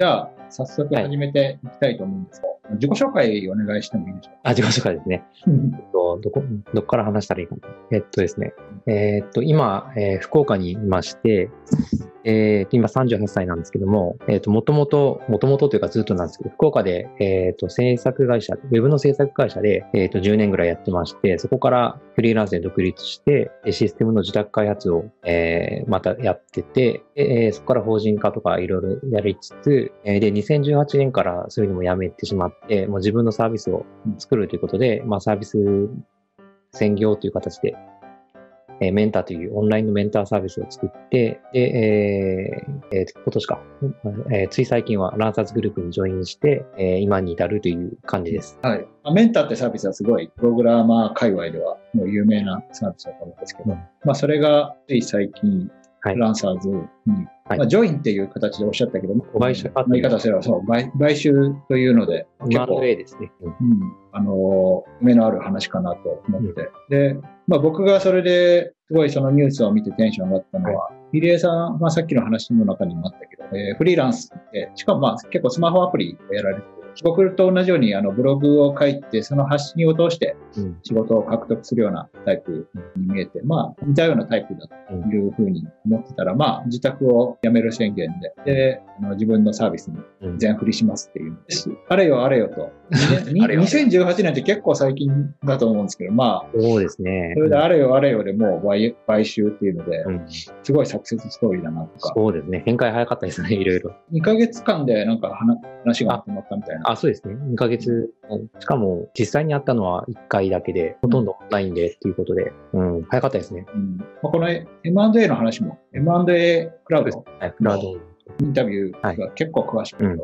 じゃあ、早速始めていきたいと思うんですが、自己紹介お願いしてもいいでしょうか？あ、自己紹介ですね。えっと、どこ、どこから話したらいいかな。えっとですね。えーっと、今、えー福岡にいまして、えーっと、今38歳なんですけども、えーっと、もともと、もともとというかずっとなんですけど、福岡で、えーっと、制作会社、ウェブの制作会社で、えーっと、10年ぐらいやってまして、そこからフリーランスで独立して、えーシステムの自宅開発を、えーまたやってて、えーそこから法人化とかいろいろやりつつ、えーで、2018年からそういうのもやめてしまって、もう自分のサービスを作るということで、まあ、サービス専業という形で、えーメンターというオンラインのメンターサービスを作って、で、えーえー今年か、えーつい最近はランサーズグループにジョインして、えー今に至るという感じです。はい。まあメンターってサービスはすごい、プログラマー界隈ではもう有名なサービスだと思うんですけど、うんまあそれがつい最近、はい。ランサーズに、はい。まあジョインっていう形でおっしゃったけども、買収まあ言い方すればそう、買買収というので、結構、M&A ですね。うん。うん、あの、目のある話かなと思って。で、まあ僕がそれですごいそのニュースを見てテンション上がったのは、入江さん、まあさっきの話の中にもあったけど、えーフリーランスって、しかもまあ結構スマホアプリをやられてて、僕と同じようにあのブログを書いて、その発信を通してうん仕事を獲得するようなタイプに見えて、まあ似たようなタイプだというふうに思ってたら、まあ自宅を辞める宣言で、で、あの自分のサービスにうん全振りしますっていうのです。あれよあれよと。にあれよ2018年って結構最近だと思うんですけど、まあ、そうですね。それであれよあれよでもう買買収っていうので、うんすごいサクセスストーリーだなとか、そうですね。展開早かったですね、いろいろ。2ヶ月間でなんか話話がまったみたいな。あ、そうですね。2ヶ月。しかも、実際に会ったのは1回だけで、ほとんどオンラインでっていうことで、うん、早かったですね。うんまあ、この M&A の話も、M&A クラウドはい、クラウド。インタビューが結構詳しくうん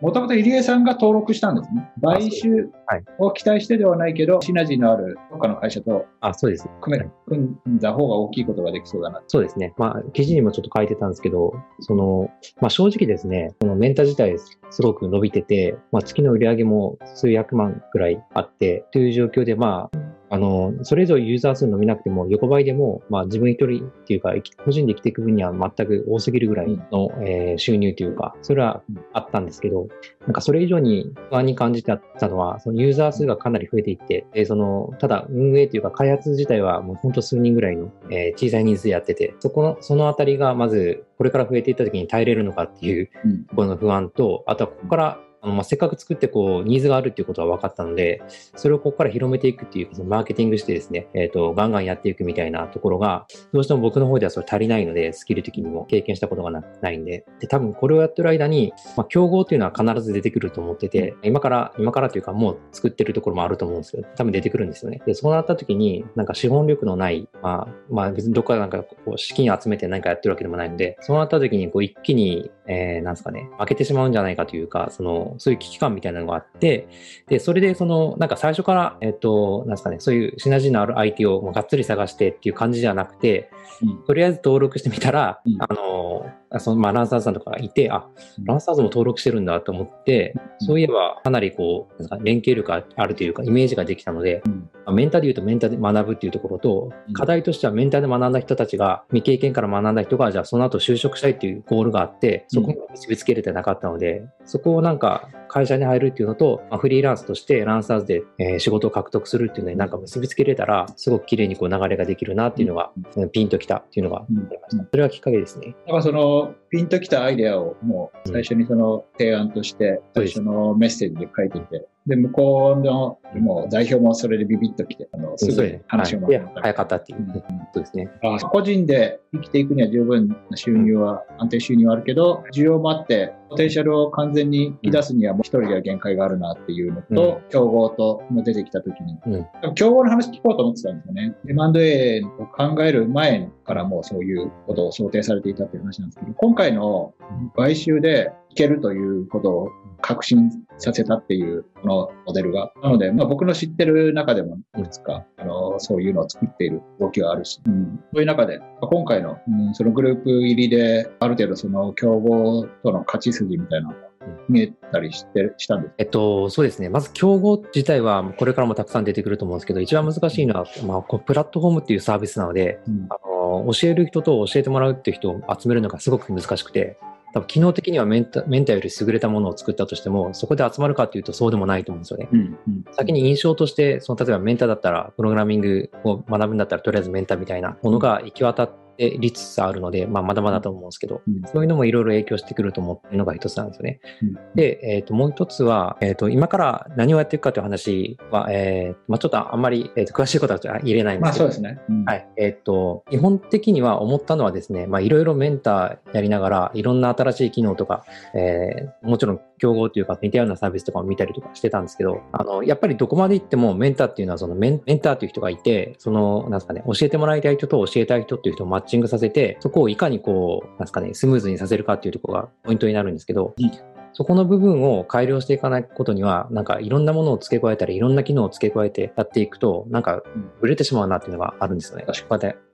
もともと入江さんが登録したんですね。買収はいを期待してではないけど、シナジーのある他の会社とあ、そうです。組め組んだ方が大きいことができそうだな。そうですね。まあ、記事にもちょっと書いてたんですけど、その、まあ正直ですね、このメンタ自体すごく伸びてて、まあ月の売り上げも数百万くらいあって、という状況で、まあ、あの、それ以上ユーザー数伸びなくても、横ばいでも、まあ自分一人っていうか、個人で生きていく分には全く多すぎるぐらいの、えー収入というか、それはあったんですけど、なんかそれ以上に不安に感じてたのは、そのユーザー数がかなり増えていって、でその、ただ運営というか開発自体はもう本当数人ぐらいの、えー小さい人数でやってて、そこの、そのあたりがまず、これから増えていった時に耐えれるのかっていううん。ところの不安と、あとはここから、あのまあ、せっかく作ってこう、ニーズがあるっていうことは分かったので、それをここから広めていくっていう、そのマーケティングしてですね、えっ、と、ガンガンやっていくみたいなところが、どうしても僕の方ではそれ足りないので、スキル的にも経験したことがないんで、で、多分これをやってる間に、まあ、競合っていうのは必ず出てくると思ってて、今から、今からというかもう作ってるところもあると思うんですけど、多分出てくるんですよね。で、そうなった時に、なんか資本力のない、まあ、まあ別にどっかなんかこう資金集めて何かやってるわけでもないので、そうなった時にこう一気に、えー、なんですかね、負けてしまうんじゃないかというか、その、そういう危機感みたいなのがあって、で、それでその、なんか最初から、えっ、と、なんですかね、そういうシナジーのある相手をもうがっつり探してっていう感じじゃなくて、うん。とりあえず登録してみたら、うん。あの、あその、まあ、ランサーズさんとかがいて、あうん、ランサーズも登録してるんだと思って、うん。そういえばかなりこう、なんですか連携力があるというか、イメージができたので、うん。まあメンターで言うとメンターで学ぶっていうところとうん、課題としてはメンターで学んだ人たちが、未経験から学んだ人が、じゃあその後就職したいっていうゴールがあって、そこに結びつけれてなかったので、そこをなんか会社に入るっていうのと、まあ、フリーランスとしてランサーズで、えー仕事を獲得するっていうのになんか結びつけれたら、すごく綺麗にこう流れができるなっていうのが、うん。ピンときたっていうのがありました。それがきっかけですね。だからその、ピンときたアイデアをもう最初にその提案として、最初のメッセージで書いてて、で、向こうの、もう代表もそれでビビッときて、あの、すぐに話をはい、いやもらった早かったっていう。うん。そうですね。あ個人で生きていくには十分な収入は、安定収入はあるけど、需要もあって、ポテンシャルを完全に引き出すにはもう一人では限界があるなっていうのと、競合とも出てきたときに、うん。競合の話聞こうと思ってたんですよね。M&A を考える前からもうそういうことを想定されていたっていう話なんですけど、今回の買収でいけるということを確信させたっていうこのモデルが。なので、まあ僕の知ってる中でもいくつか、あの、そういうのを作っている動きがあるし、うん、そういう中で、まあ今回の、うん、そのグループ入りで、ある程度その競合との勝ち筋みたいなのが見えたりして、したんです。えっと、そうですね。まず、競合自体は、これからもたくさん出てくると思うんですけど、一番難しいのは、まあ、こうプラットフォームっていうサービスなので、うんあの教える人と教えてもらうっていう人を集めるのがすごく難しくて、多分機能的にはメンタメンタより優れたものを作ったとしても、そこで集まるかっていうとそうでもないと思うんですよね。うんうん先に印象として、その例えばメンタだったら、プログラミングを学ぶんだったら、とりあえずメンタみたいなものが行き渡ってりつつあるので、まあ、まだまだと思うんですけど、うんそういうのもいろいろ影響してくると思ってるのが一つなんですよね。うんで、えっ、と、もう一つは、えっ、と、今から何をやっていくかという話は、えーまあ、ちょっとあんまり、えーと詳しいことは言えないんでけど、ますあそうですね。うんはい。えっ、と、基本的には思ったのはですね、まあいろいろメンターやりながら、いろんな新しい機能とか、えーもちろん競合というか似たようなサービスとかも見たりとかしてたんですけど、あの、やっぱりどこまで行ってもメンターっていうのはそのメンメンターという人がいて、その、なんすかね、教えてもらいたい人と教えたい人っていう人をマッチングさせて、そこをいかにこう、なんすかね、スムーズにさせるかっていうところがポイントになるんですけど、そこの部分を改良していかないことには、なんかいろんなものを付け加えたり、いろんな機能を付け加えてやっていくと、なんかブレてしまうなっていうのがあるんですよね。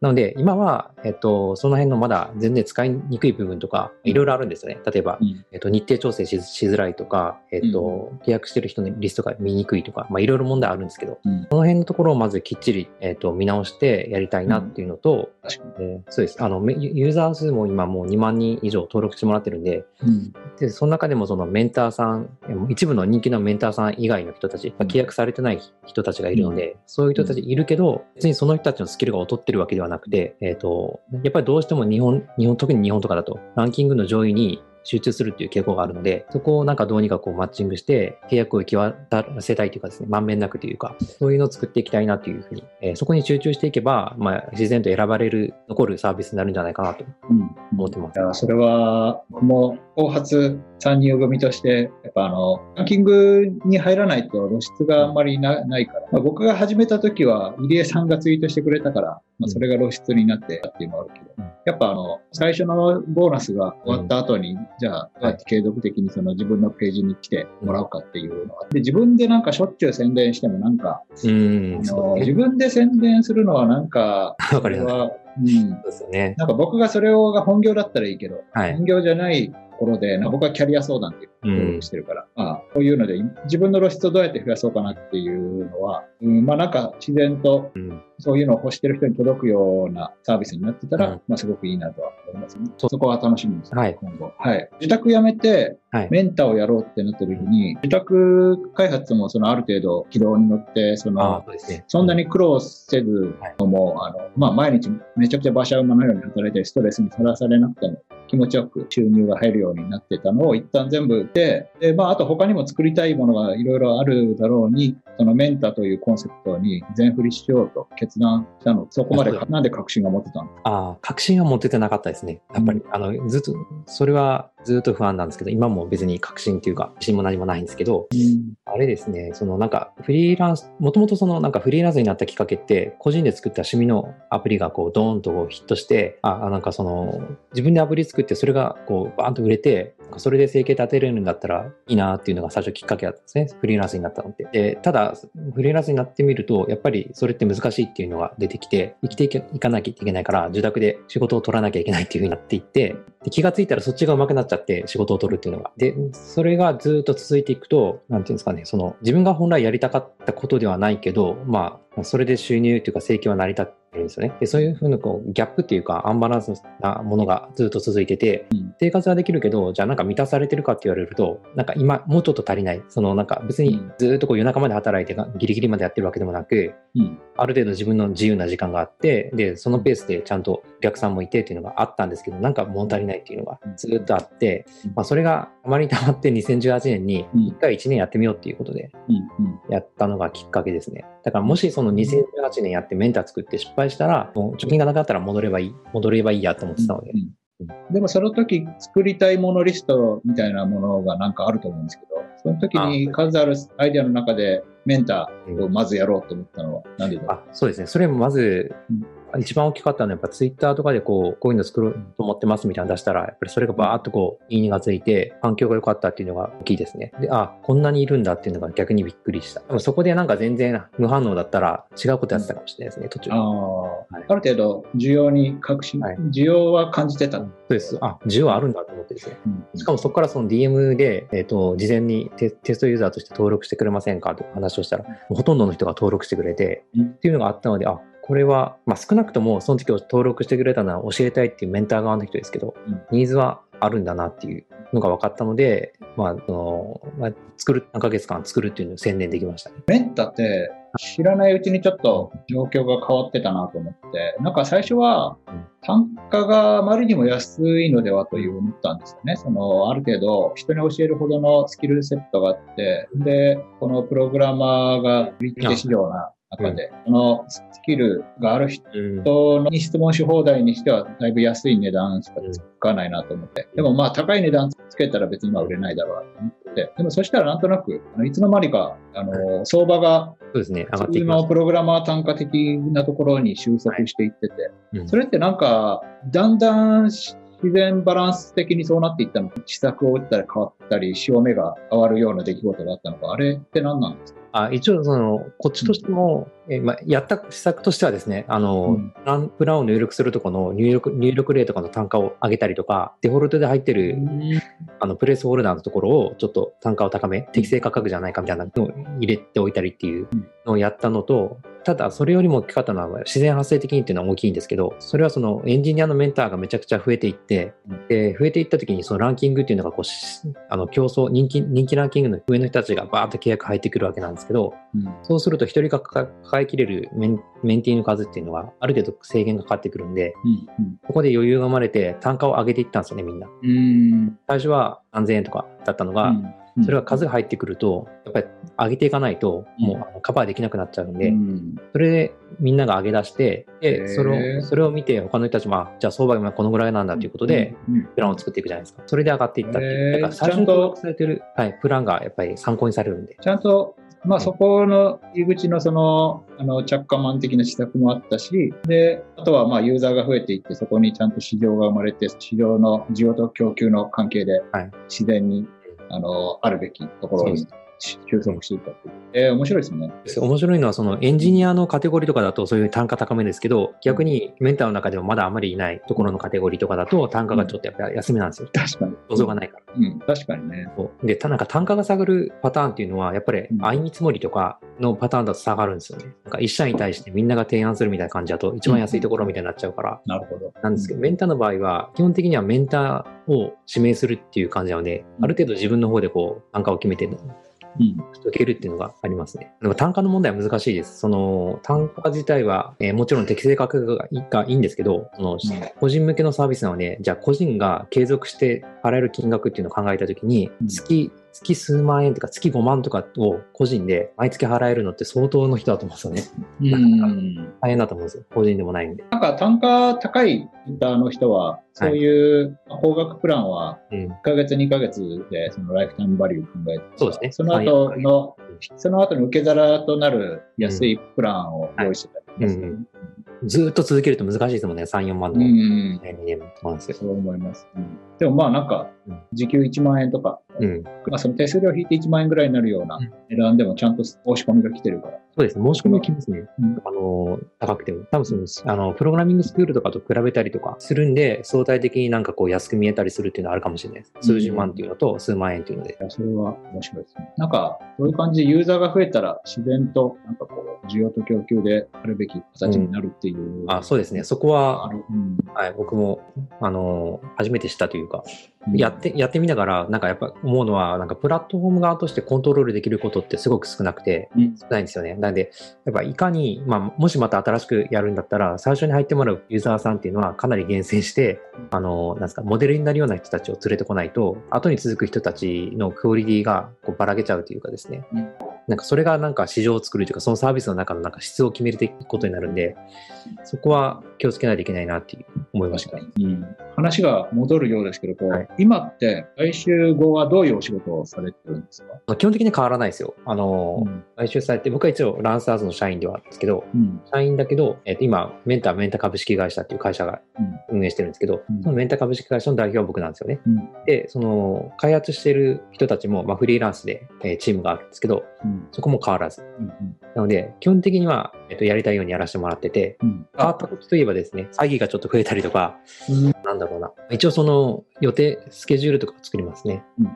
なので、今は、えっと、その辺のまだ全然使いにくい部分とか、いろいろあるんですよね。例えば、うんえっと、日程調整ししづらいとか、えっと、契約してる人のリストが見にくいとか、まあ、いろいろ問題あるんですけど、うんこの辺のところをまずきっちり、えっと、見直してやりたいなっていうのと、確かえーそうです。あの、めユユーザー数も今もう2万人以上登録してもらってるんで、に。で、その中でもそのメンターさん、えー一部の人気のメンターさん以外の人たち、まあ契約されてない人たちがいるので、そういう人たちいるけど、別にその人たちのスキルが劣ってるわけではなくて、えっ、と、やっぱりどうしても日本、日本、特に日本とかだと、ランキングの上位に集中するっていう傾向があるので、そこをなんかどうにかこうマッチングして、契約を行き渡らせたいというかですね、まんべんなくというか、そういうのを作っていきたいなというふうに、えーそこに集中していけば、まあ、自然と選ばれる、残るサービスになるんじゃないかなとうん思ってます。いやそれは、僕も後発参入組として、やっぱあの、ランキングに入らないと露出があんまりなないから、まあ、僕が始めた時は、入江さんがツイートしてくれたから、まあ、それが露出になってたっていうのはあるけど、うん。やっぱあの、最初のボーナスが終わった後に、じゃあ、どうやって継続的にその自分のページに来てもらうかっていうのがあって、自分でなんかしょっちゅう宣伝してもなんか、うーん、あそう自分で宣伝するのはなんか、わかります。うん、そうですよね。なんか僕がそれをが本業だったらいいけど、はい。本業じゃないところで、なんか僕はキャリア相談っていうをしてるから、まあ、こういうので自分の露出をどうやって増やそうかなっていうのは、うん、まあなんか自然とうんそういうのを欲してる人に届くようなサービスになってたら、うんまあすごくいいなとは思いますね。そそこは楽しみです、はい今後。はい。自宅辞めて、はい。メンターをやろうってなった時に、自宅開発もそのある程度軌道に乗って、そあの、ね。そんなに苦労せずとも、あの、まあ、毎日めちゃくちゃ馬車馬のように働いてストレスにさらされなくても気持ちよく収入が入るようになってたのを一旦全部で、で、まあ、あと他にも作りたいものがいろいろあるだろうに、そのメンターというコンセプトに全振りしようと決断したの。そこまでか、なんで確信が持ってたの？ああ、確信は持ててなかったですね。やっぱり、あの、ずっと、それはずっと不安なんですけど、今も別に確信っていうか、自信も何もないんですけど、あれですね、そのなんかフリーランス、もともとそのなんかフリーランスになったきっかけって、個人で作った趣味のアプリがこうドーンとこうヒットして、あ、あなんかその自分でアプリ作ってそれがこうバーンと売れて、それで生計立てれるんだったらいいなっていうのが最初きっかけだったんですね。フリーランスになったのって。で、ただ、フリーランスになってみると、やっぱりそれって難しいっていうのが出てきて、生きていかなきゃいけないから、受託で仕事を取らなきゃいけないっていう風になっていって、で気がついたらそっちが上手くなっちゃって仕事を取るっていうのが。で、それがずっと続いていくと、なんていうんですかね、その自分が本来やりたかったことではないけど、まあ、それで収入というか生計は成り立ってるんですよね。で、そういうふうなこうギャップっていうかアンバランスなものがずっと続いてて、うん生活はできるけど、じゃあなんか満たされてるかって言われると、なんか今もうちょっと足りない。そのなんか別にずっとこう夜中まで働いてがギリギリまでやってるわけでもなく、うん。ある程度自分の自由な時間があって、で、そのペースでちゃんとお客さんもいてっていうのがあったんですけど、なんか物足りないっていうのがずっとあって、うんまあそれがあまり溜まって2018年にうん1回1年やってみようっていうことでうん。うん。やったのがきっかけですね。だからもしその2018年やってメンター作って失敗したら、もう貯金がなかったら戻ればいい、戻ればいいやと思ってたので。うんでもその時作りたいものリストみたいなものがなんかあると思うんですけど、その時に数あるアイデアの中でメンターをまずやろうと思ったのは何でだろあ、そうですね。それもまずうん、一番大きかったのはやっぱツイッターとかでこう、こういうの作ろうと思ってますみたいなの出したら、やっぱりそれがバーっとこう、いいねがついて、反響が良かったっていうのが大きいですね。で、あ、こんなにいるんだっていうのが逆にびっくりした。でもそこでなんか全然無反応だったら違うことやってたかもしれないですね、途中。う。ああ、ある程度需要に確信、はい需要は感じてた。そうです。あ、需要あるんだと思ってですね。うんしかもそこからその DM で、えっ、と、事前にテテストユーザーとして登録してくれませんかと話をしたら、ほとんどの人が登録してくれて、うんっていうのがあったので、あ、これは、まあ少なくともその時を登録してくれたのは教えたいっていうメンター側の人ですけど、うんニーズはあるんだなっていうのが分かったので、まあ、その、まあ、作る、何ヶ月間作るっていうのを専念できましたね。メンタって知らないうちにちょっと状況が変わってたなと思って、なんか最初はうん単価があまりにも安いのではという思ったんですよね。その、ある程度人に教えるほどのスキルセットがあって、で、このプログラマーが売り手市場な中で、このスキルがある人うん。に質問し放題にしてはだいぶ安い値段しかつかないなと思って。でもまあ高い値段つけたら別に今売れないだろうなと思って。でもそしたらなんとなく、いつの間にか、あの、相場がそうですね。上がってのプログラマー単価的なところに収束していってて、うんそれってなんか、だんだん自然バランス的にそうなっていったのか、施策を打ったり変わったり、潮目が変わるような出来事があったのか、あれって何なんですか？た。あ一応、その、こっちとしても、えまあ、やった施策としてはですね、あの、うん。プランプランを入力するとこの入力、入力例とかの単価を上げたりとか、デフォルトで入ってる、あの、プレイスホルダーのところをちょっと単価を高め、適正価格じゃないかみたいなのを入れておいたりっていうのをやったのと、ただ、それよりも大きかったのは、自然発生的にっていうのは大きいんですけど、それはそのエンジニアのメンターがめちゃくちゃ増えていって、で、増えていった時にそのランキングっていうのがこうし、あの、競争、人気、人気ランキングの上の人たちがバーッと契約入ってくるわけなんですけど、うん。そうすると一人が抱えきれるメンメンティーの数っていうのはある程度制限がかかってくるんで、うんそこで余裕が生まれて単価を上げていったんですよね、みんな。うん。うん最初は3000円とかだったのが、うんそれが数が入ってくると、やっぱり上げていかないと、もうカバーできなくなっちゃうんで、うん。それでみんなが上げ出して、で、それを、それを見て他の人たちも、あじゃあ相場が今このぐらいなんだということで、うんプランを作っていくじゃないですか。それで上がっていったっていう。だから最初に登録されてる、はい、プランがやっぱり参考にされるんで。ちゃんと、まあそこの入り口のその、あの、着火マン的な施策もあったし、で、あとはまあユーザーが増えていって、そこにちゃんと市場が生まれて、市場の需要と供給の関係ではい、自然に、あの、あるべきところに収束していったっていう。えー面白いですね。面白いのは、そのエンジニアのカテゴリーとかだとそういう単価高めですけど、逆にメンターの中でもまだあまりいないところのカテゴリーとかだと単価がちょっとやっぱり安めなんですよ。確かに。想像がないから。うん、確かにね。で、たなんか単価が下がるパターンっていうのは、やっぱりうん相見積もりとかのパターンだと下がるんですよね。なんか一社に対してみんなが提案するみたいな感じだと一番安いところみたいになっちゃうから、なるほど。なんですけど、メンターの場合は、基本的にはメンターを指名するっていう感じなので、ある程度自分の方でこう、単価を決めてうん。解けるっていうのがありますね。でも単価の問題は難しいです。その単価自体は、えーもちろん適正価格がいいがいいんですけど、その個人向けのサービスなので、じゃあ個人が継続して払える金額っていうのを考えたときにうん、月、月数万円とか月5万とかを個人で毎月払えるのって相当の人だと思うんですよね。うん。大変だと思うんですよ。個人でもないんで。なんか単価高いユーザーの人は、そういう高額プランはうん。1ヶ月、2ヶ月でそのライフタイムバリューを考えて、そうですねその後の、その後の受け皿となる安いプランを用意してたりしますねうんずーっと続けると難しいですもんね。3、4万の。うん。2年もそう思います。うんでもまあなんかうん、時給1万円とか、うん。まあその手数料引いて1万円ぐらいになるようなうん値段でもちゃんと申し込みが来てるから。そうですね。申し込みは来ますね。うんあの、高くても。多分その、あの、プログラミングスクールとかと比べたりとかするんで、相対的になんかこう安く見えたりするっていうのはあるかもしれないです。数十万っていうのと数万円っていうので。いやそれは面白いですね。なんか、そういう感じでユーザーが増えたら自然と、なんかこう、需要と供給であるべき形になるっていう。あ、そうですね。そこははい、僕も、あの、初めて知ったというか、うんやって、やってみながら、なんかやっぱ思うのは、なんかプラットフォーム側としてコントロールできることってすごく少なくて、うん少ないんですよね。なんで、やっぱいかに、まあ、もしまた新しくやるんだったら、最初に入ってもらうユーザーさんっていうのはかなり厳選して、あの、なんですか、モデルになるような人たちを連れてこないと、後に続く人たちのクオリティがこうばらけちゃうというかですね。うんなんかそれがなんか市場を作るというか、そのサービスの中のなんか質を決めることになるんで、そこは気をつけないといけないなっていう思いましたね。うん話が戻るようですけど、はい今って、来週後はどういうお仕事をされてるんですか？まあ基本的に変わらないですよ。あの、うん買収されて、僕は一応ランサーズの社員ではあるんですけど、うん。社員だけど、えっと今、メンターメンタ株式会社っていう会社が運営してるんですけど、うんそのメンタ株式会社の代表は僕なんですよね。うん。で、その、開発してる人たちも、まあ、フリーランスで、えーチームがあるんですけど、うん。そこも変わらず。うん。なので、基本的には、えっとやりたいようにやらせてもらってて、うん。変わったことといえばですね、詐欺がちょっと増えたりとか、うん。なんだろうな。一応その予定、スケジュールとかを作りますね。うん。うん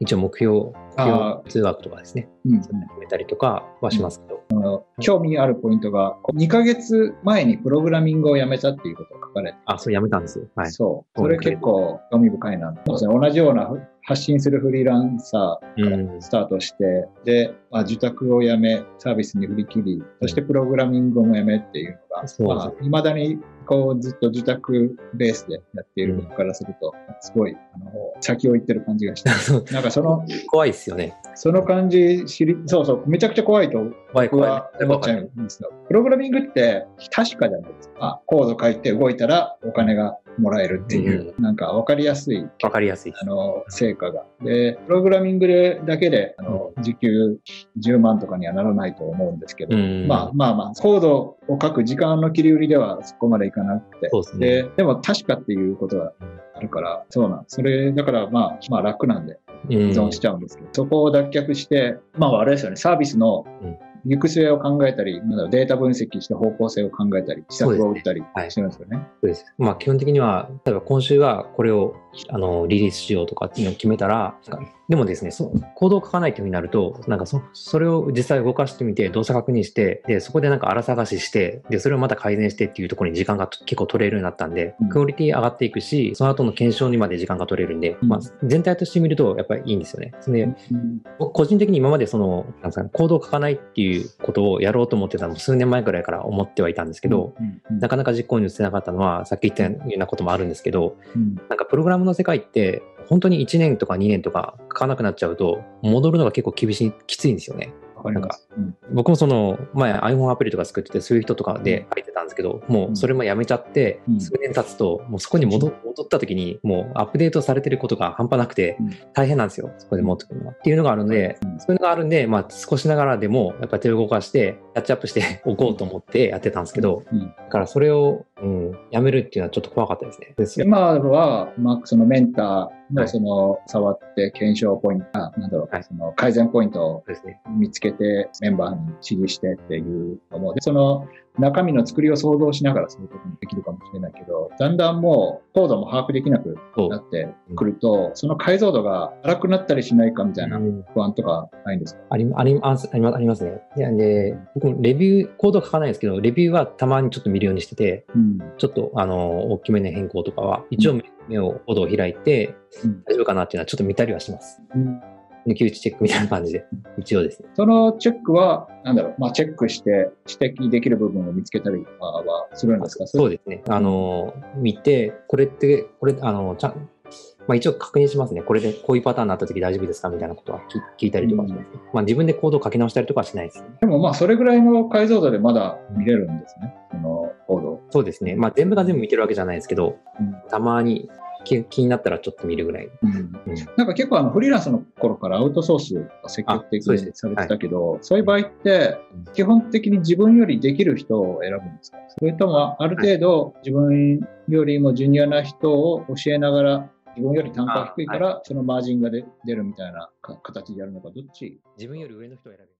一応目標、目あ標通学とかですね。うん。決めたりとかはしますけど。興味あるポイントが、2ヶ月前にプログラミングをやめたっていうことが書かかれて。あ、そう、やめたんですよ。はい。そう。それ結構興味深いな。同じような発信するフリーランサーからうんスタートして、で、まあ、受託をやめ、サービスに振り切り、そしてプログラミングもやめっていうのが、そうまあ、未だにこうずっと受託ベースでやっている僕からすると、すごい、あの、先を行ってる感じがして、なんかその、怖いですよね。その感じ知り、そうそう、めちゃくちゃ怖いと怖い怖い僕は。思っちゃうんですよ。プログラミングって確かじゃないですか。コード書いて動いたらお金がもらえるっていう、なんかわかりやすい、わかりやすいあ。の、成果が。で、プログラミングでだけで、あの、時給10万とかにはならないと思うんですけど、うんまあまあまあ、コードを書く時間の切り売りではそこまでいかなくて、そうですね。で、でも確かっていうことがあるから、そうなん。それ、だからまあ、まあ楽なんで、依依存しちゃうんですけど、そこを脱却して、まああれですよね、サービスのうん行く末を考えたり、なんだデータ分析して方向性を考えたり、施策を打ったりはいしてるんですよね。そうです。まあ基本的には、例えば今週はこれをあのリリースしようとかっていうのを決めたら、でもですね、そコードを書かないというふうになると、なんかそそれを実際動かしてみて、動作確認して、で、そこでなんか荒探しして、で、それをまた改善してっていうところに時間が結構取れるようになったんで、うん。クオリティ上がっていくし、その後の検証にまで時間が取れるんで、うん。まあ全体として見るとやっぱりいいんですよね。で、うん。僕個人的に今までその、なんですかね、コードを書かないっていうことをやろうと思ってたのも数年前くらいから思ってはいたんですけど、なかなか実行に移せなかったのは、さっき言ったようなこともあるんですけど、うん。なんかプログラムの世界って、本当に1年とか2年とか書かなくなっちゃうと、戻るのが結構厳しい、きついんですよね。わかります。うん僕もその、前 iPhone アプリとか作ってて、そういう人とかで書いてたんですけど、もうそれもやめちゃってう、ん数年経つと、もうそこに戻戻った時に、もうアップデートされてることが半端なくてうん、大変なんですよ。そこで戻ってくるのは。っていうのがあるので、うんそういうのがあるんで、まあ少しながらでも、やっぱり手を動かして、キャッチアップしておこうと思ってやってたんですけど、うんだからそれを、うん、やめるっていうのはちょっと怖かったですね。です今は、まあ、そのメンターはいのその触って検証ポイント、あなんだろう、はいその改善ポイントを。見つけてメンバーに指示してっていうのも、でその中身の作りを想像しながらそういうこともできるかもしれないけど、だんだんもうコードも把握できなくなってくると、その解像度が荒くなったりしないかみたいなうん不安とかないんですか？ありありますありますありますね。で、で僕もレビュー、コード書かないんですけど、レビューはたまにちょっと見るようにしてて、うん。ちょっとあの大きめの変更とかは、一応目目を、コードを開いて、うん大丈夫かなっていうのはちょっと見たりはします。抜き打ちチェックみたいな感じで、一応ですね。そのチェックは、なんだろう、まあ、チェックして指摘できる部分を見つけたりとかはするんですか？そうですね。あの、見て、これって、これ、あの、ちゃん、まあ一応確認しますね。これでこういうパターンになった時大丈夫ですか？みたいなことは聞聞いたりとかします、ねまあ自分でコードを書き直したりとかはしないですね。でもまあ、それぐらいの解像度でまだ見れるんですね。そのコード。そうですね。まあ全部が全部見てるわけじゃないですけど、うんたまに気気になったらちょっと見るぐらい。なんか結構あのフリーランスの頃からアウトソースが積極的にされてたけど、そういう場合って基本的に自分よりできる人を選ぶんですか？それともある程度自分よりもジュニアな人を教えながら自分より単価低いからそのマージンがで出るみたいなか形でやるのかどっち？自分より上の人を選ぶ。